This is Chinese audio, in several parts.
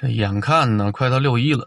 这眼看呢，快到六一了，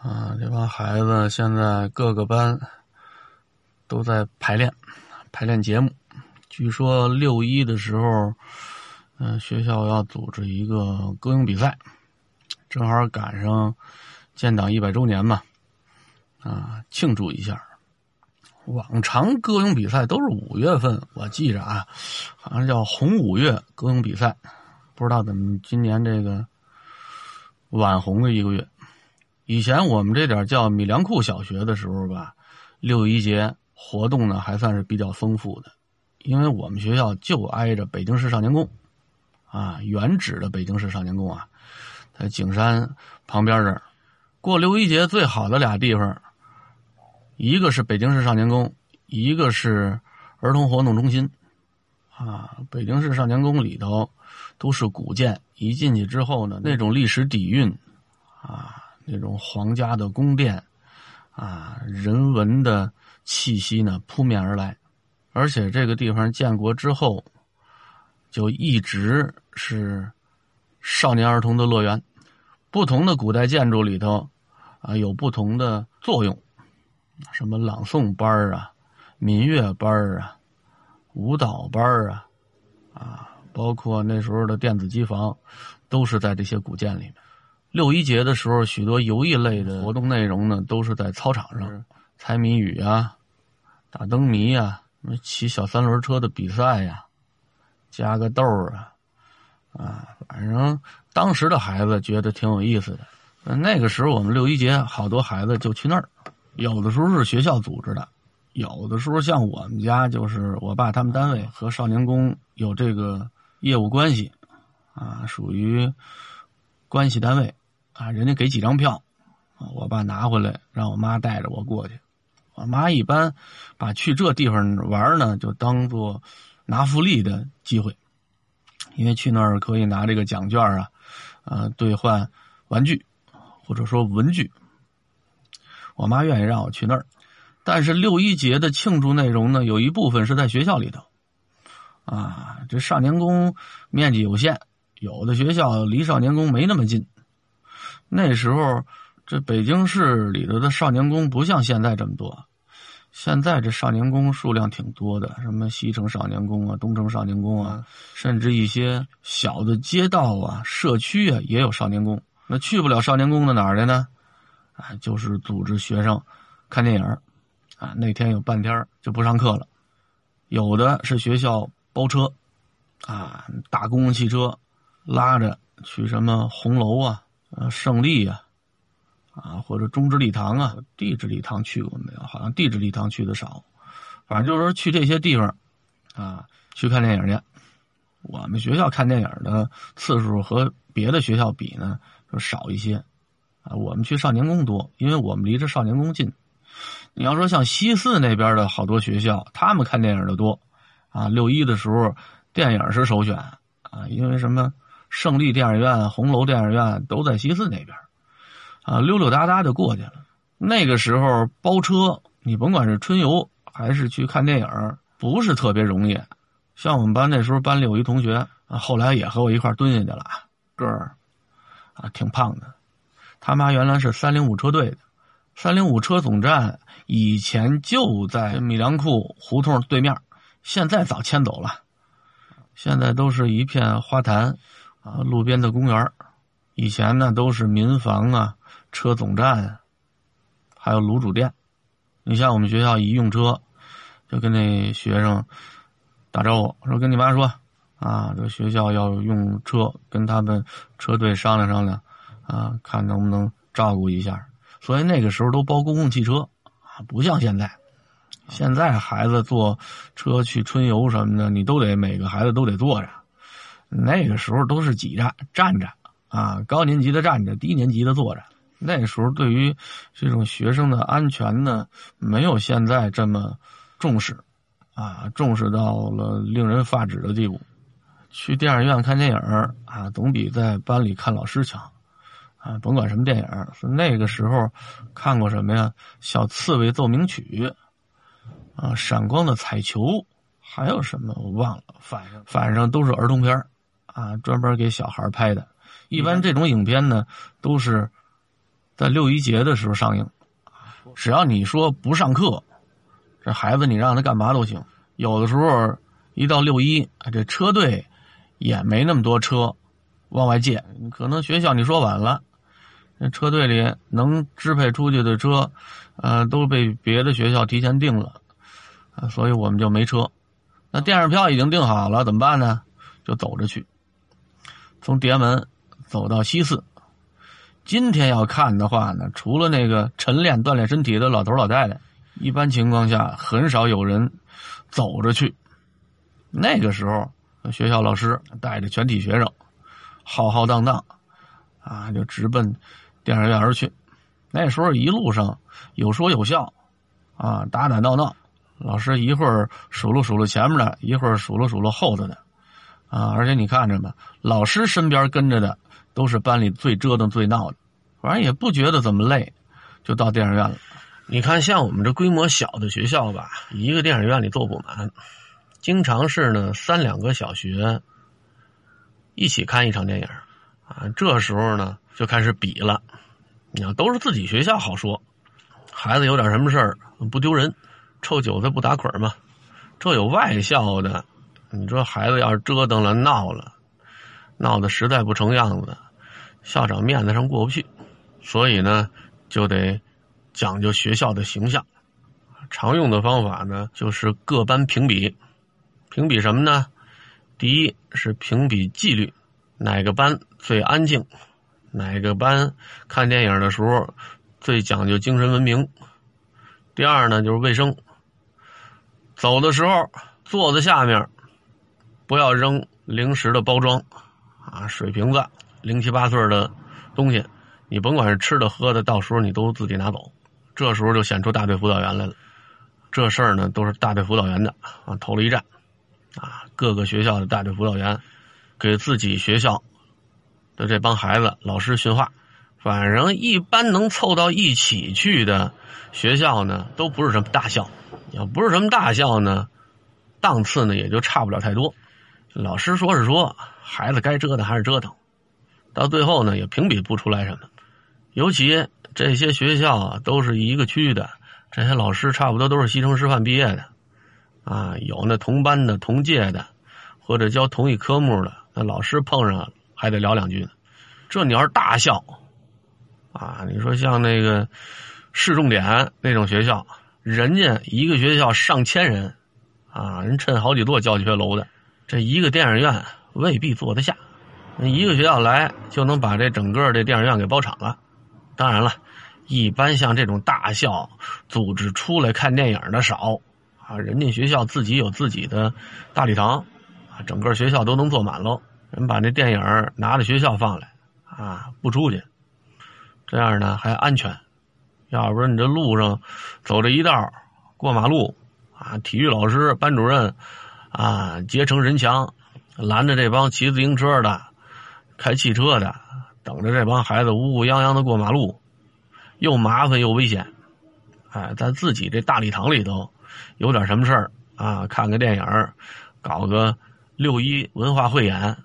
啊，这帮孩子现在各个班都在排练，排练节目。据说六一的时候，嗯，学校要组织一个歌咏比赛，正好赶上建党一百周年嘛，啊，庆祝一下。往常歌咏比赛都是五月份，我记着啊，好像叫红五月歌咏比赛。不知道怎么今年这个晚红了一个月。以前我们这点叫米粮库小学的时候吧，六一节活动呢还算是比较丰富的，因为我们学校就挨着北京市少年宫，啊，原址的北京市少年宫啊，在景山旁边这儿。过六一节最好的俩地方，一个是北京市少年宫，一个是儿童活动中心。啊，北京市少年宫里头。都是古建，一进去之后呢，那种历史底蕴，啊，那种皇家的宫殿，啊，人文的气息呢扑面而来，而且这个地方建国之后，就一直是少年儿童的乐园。不同的古代建筑里头，啊，有不同的作用，什么朗诵班啊，民乐班啊，舞蹈班啊，啊。包括那时候的电子机房，都是在这些古建里面。六一节的时候，许多游艺类的活动内容呢，都是在操场上猜谜语啊、打灯谜啊、骑小三轮车的比赛呀、加个豆啊，啊，反正当时的孩子觉得挺有意思的。那个时候我们六一节好多孩子就去那儿，有的时候是学校组织的，有的时候像我们家就是我爸他们单位和少年宫有这个。业务关系，啊，属于关系单位，啊，人家给几张票，我爸拿回来，让我妈带着我过去。我妈一般把去这地方玩呢，就当做拿福利的机会，因为去那儿可以拿这个奖券啊，呃，兑换玩具或者说文具。我妈愿意让我去那儿，但是六一节的庆祝内容呢，有一部分是在学校里头。啊，这少年宫面积有限，有的学校离少年宫没那么近。那时候，这北京市里头的少年宫不像现在这么多。现在这少年宫数量挺多的，什么西城少年宫啊、东城少年宫啊，甚至一些小的街道啊、社区啊也有少年宫。那去不了少年宫的哪儿的呢？啊，就是组织学生看电影啊，那天有半天就不上课了。有的是学校。包车，啊，大公共汽车拉着去什么红楼啊，呃，胜利啊，啊，或者中直礼堂啊，地质礼堂去过没有？好像地质礼堂去的少，反正就是说去这些地方，啊，去看电影去。我们学校看电影的次数和别的学校比呢，就少一些，啊，我们去少年宫多，因为我们离着少年宫近。你要说像西四那边的好多学校，他们看电影的多。啊，六一的时候，电影是首选啊，因为什么？胜利电影院、红楼电影院都在西四那边，啊，溜溜达达就过去了。那个时候包车，你甭管是春游还是去看电影，不是特别容易。像我们班那时候班里有一同学，啊，后来也和我一块蹲下去了，个儿啊挺胖的。他妈原来是三零五车队的，三零五车总站以前就在米粮库胡同对面。现在早迁走了，现在都是一片花坛，啊，路边的公园以前呢都是民房啊、车总站，还有卤煮店。你像我们学校一用车，就跟那学生打招呼，说跟你妈说，啊，这学校要用车，跟他们车队商量商量，啊，看能不能照顾一下。所以那个时候都包公共汽车，啊，不像现在。现在孩子坐车去春游什么的，你都得每个孩子都得坐着。那个时候都是挤着站着啊，高年级的站着，低年级的坐着。那时候对于这种学生的安全呢，没有现在这么重视啊，重视到了令人发指的地步。去电影院看电影啊，总比在班里看老师强啊。甭管什么电影，是那个时候看过什么呀？《小刺猬奏鸣曲》。啊，闪光的彩球，还有什么我忘了，反正反正都是儿童片啊，专门给小孩拍的。一般这种影片呢，都是在六一节的时候上映。只要你说不上课，这孩子你让他干嘛都行。有的时候一到六一，这车队也没那么多车往外借，可能学校你说晚了，那那车队里能支配出去的车，呃，都被别的学校提前订了，所以我们就没车。那电影票已经订好了，怎么办呢？就走着去，从叠门走到西四。今天要看的话呢，除了那个晨练锻炼身体的老头老太太，一般情况下很少有人走着去。那个时候，学校老师带着全体学生，浩浩荡荡，啊，就直奔电影院而去。那时候一路上有说有笑，啊，打打闹闹，老师一会儿数落数落前面的，一会儿数落数落后头的，啊，而且你看着吧，老师身边跟着的。都是班里最折腾、最闹的，反正也不觉得怎么累，就到电影院了。你看，像我们这规模小的学校吧，一个电影院里坐不满，经常是呢三两个小学一起看一场电影啊。这时候呢就开始比了，你要都是自己学校好说，孩子有点什么事儿不丢人，臭韭菜不打捆嘛。这有外校的，你说孩子要是折腾了、闹了。闹得实在不成样子，校长面子上过不去，所以呢，就得讲究学校的形象。常用的方法呢，就是各班评比。评比什么呢？第一是评比纪律，哪个班最安静，哪个班看电影的时候最讲究精神文明。第二呢，就是卫生。走的时候，座子下面不要扔零食的包装。啊，水瓶子，零七八碎的东西，你甭管是吃的喝的，到时候你都自己拿走。这时候就显出大队辅导员来了。这事儿呢，都是大队辅导员的啊，投了一战。啊，各个学校的大队辅导员给自己学校的这帮孩子、老师训话。反正一般能凑到一起去的学校呢，都不是什么大校。要不是什么大校呢，档次呢也就差不了太多。老师说是说。孩子该折腾还是折腾，到最后呢也评比不出来什么。尤其这些学校啊都是一个区的，这些老师差不多都是西城师范毕业的，啊，有那同班的、同届的，或者教同一科目的，那老师碰上还得聊两句呢。这你要是大校，啊，你说像那个市重点那种学校，人家一个学校上千人，啊，人趁好几座教学楼的，这一个电影院。未必坐得下，一个学校来就能把这整个这电影院给包场了。当然了，一般像这种大校组织出来看电影的少啊，人家学校自己有自己的大礼堂啊，整个学校都能坐满喽。人把那电影拿到学校放来啊，不出去，这样呢还安全。要不然你这路上走这一道过马路啊，体育老师、班主任啊结成人墙。拦着这帮骑自行车的、开汽车的，等着这帮孩子乌乌泱泱的过马路，又麻烦又危险。哎，在自己这大礼堂里头，有点什么事儿啊，看个电影，搞个六一文化汇演，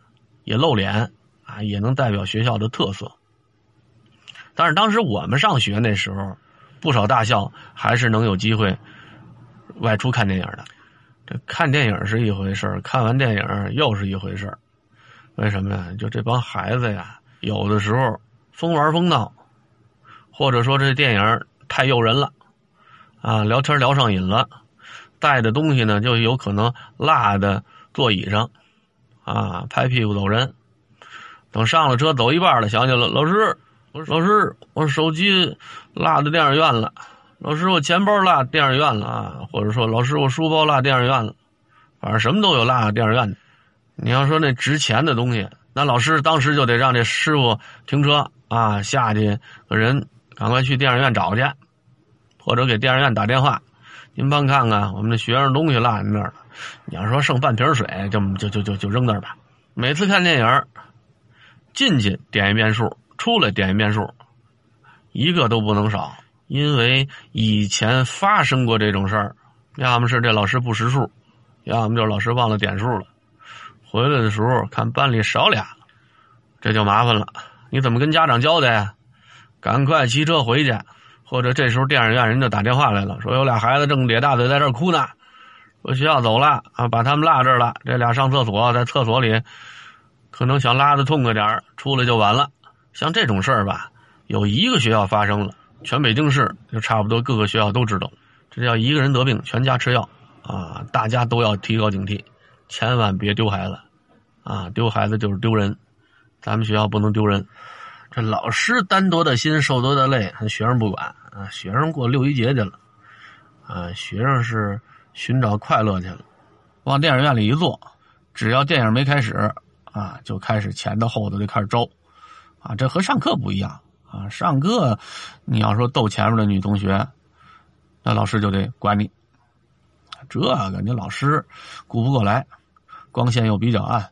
也露脸啊，也能代表学校的特色。但是当时我们上学那时候，不少大校还是能有机会外出看电影的。这看电影是一回事看完电影又是一回事为什么呀？就这帮孩子呀，有的时候疯玩疯闹，或者说这电影太诱人了，啊，聊天聊上瘾了，带的东西呢就有可能落在座椅上，啊，拍屁股走人。等上了车走一半了，想起了老师，我说老师，我手机落在电影院了。老师，我钱包落电影院了啊，或者说老师，我书包落电影院了，反正什么都有落电影院的。你要说那值钱的东西，那老师当时就得让这师傅停车啊，下去个人赶快去电影院找去，或者给电影院打电话，您帮看看我们这学生东西落在那儿了。你要说剩半瓶水，就就就就就扔那儿吧。每次看电影，进去点一遍数，出来点一遍数，一个都不能少。因为以前发生过这种事儿，要么是这老师不识数，要么就是老师忘了点数了。回来的时候看班里少俩，这就麻烦了。你怎么跟家长交代呀？赶快骑车回去，或者这时候电影院人就打电话来了，说有俩孩子正咧大嘴在这哭呢，说学校走了啊，把他们落这儿了。这俩上厕所，在厕所里可能想拉的痛快点出来就完了。像这种事儿吧，有一个学校发生了，全北京市就差不多各个学校都知道。这叫一个人得病，全家吃药啊！大家都要提高警惕，千万别丢孩子啊！丢孩子就是丢人，咱们学校不能丢人。这老师担多的心，受多的累，学生不管啊！学生过六一节去了啊！学生是寻找快乐去了，往电影院里一坐，只要电影没开始啊，就开始前头后头就开始招啊！这和上课不一样啊！上课你要说逗前面的女同学，那老师就得管你。这个你老师顾不过来，光线又比较暗，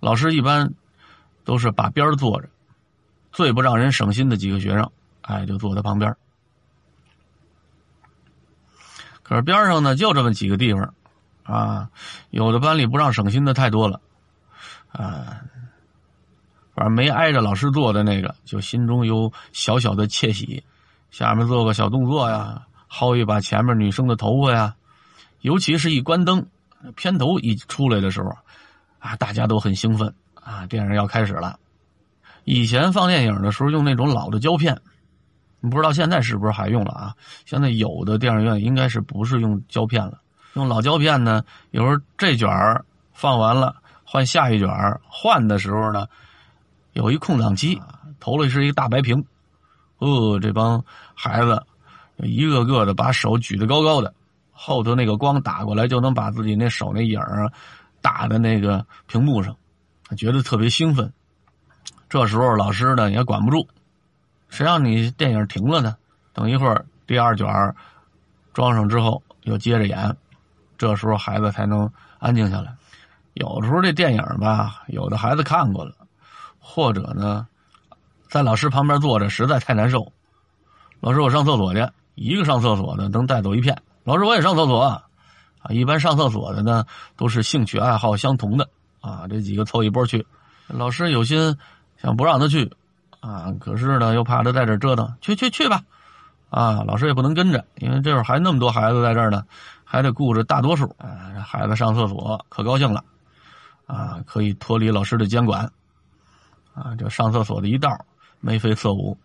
老师一般都是把边坐着。最不让人省心的几个学生，哎，就坐在旁边。可是边上呢，就这么几个地方，啊，有的班里不让省心的太多了，啊，反正没挨着老师坐的那个，就心中有小小的窃喜，下面做个小动作呀，薅一把前面女生的头发呀，尤其是一关灯，片头一出来的时候，啊，大家都很兴奋，啊，电影要开始了。以前放电影的时候用那种老的胶片，不知道现在是不是还用了啊？现在有的电影院应该是不是用胶片了？用老胶片呢？有时候这卷放完了，换下一卷换的时候呢，有一空档期，头里是一个大白屏。哦，这帮孩子一个个的把手举得高高的，后头那个光打过来就能把自己那手那影儿打在那个屏幕上，觉得特别兴奋。这时候老师呢也管不住，谁让你电影停了呢？等一会儿第二卷装上之后又接着演，这时候孩子才能安静下来。有时候这电影吧，有的孩子看过了，或者呢，在老师旁边坐着实在太难受。老师，我上厕所去。一个上厕所的能带走一片。老师，我也上厕所啊。一般上厕所的呢都是兴趣爱好相同的啊，这几个凑一波去。老师有心。想不让他去，啊，可是呢，又怕他在这折腾，去去去吧，啊，老师也不能跟着，因为这会儿还那么多孩子在这儿呢，还得顾着大多数。啊，这孩子上厕所可高兴了，啊，可以脱离老师的监管，啊，这上厕所的一道眉飞色舞，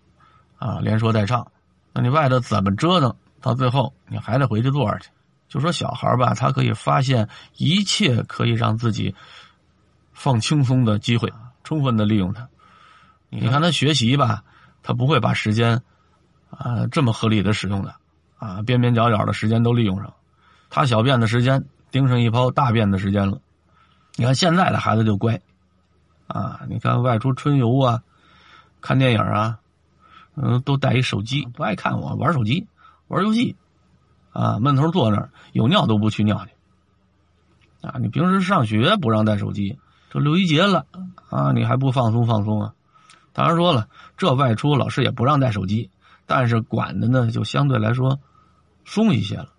啊，连说带唱，那你外头怎么折腾，到最后你还得回去坐着去。就说小孩吧，他可以发现一切可以让自己放轻松的机会，充分的利用它。你看他学习吧，他不会把时间，啊，这么合理的使用的，啊，边边角角的时间都利用上。他小便的时间盯上一泡大便的时间了。你看现在的孩子就乖，啊，你看外出春游啊，看电影啊，嗯，都带一手机，不爱看我玩手机，玩游戏，啊，闷头坐那儿，有尿都不去尿去。啊，你平时上学不让带手机，这六一节了，啊，你还不放松放松啊？当然说了，这外出老师也不让带手机，但是管的呢就相对来说松一些了。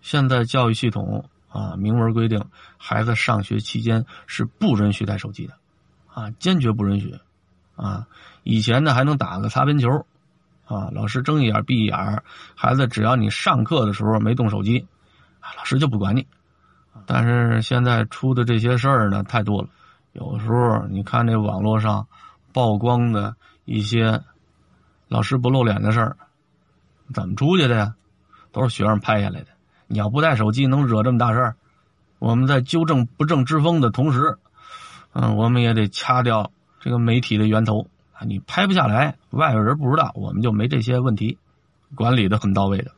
现在教育系统啊明文规定，孩子上学期间是不允许带手机的，啊坚决不允许。啊，以前呢还能打个擦边球，啊老师睁一眼闭一眼，孩子只要你上课的时候没动手机，啊老师就不管你。但是现在出的这些事儿呢太多了，有时候你看这网络上。曝光的一些老师不露脸的事儿，怎么出去的呀？都是学生拍下来的。你要不带手机，能惹这么大事儿？我们在纠正不正之风的同时，嗯，我们也得掐掉这个媒体的源头啊！你拍不下来，外边人不知道，我们就没这些问题，管理的很到位的。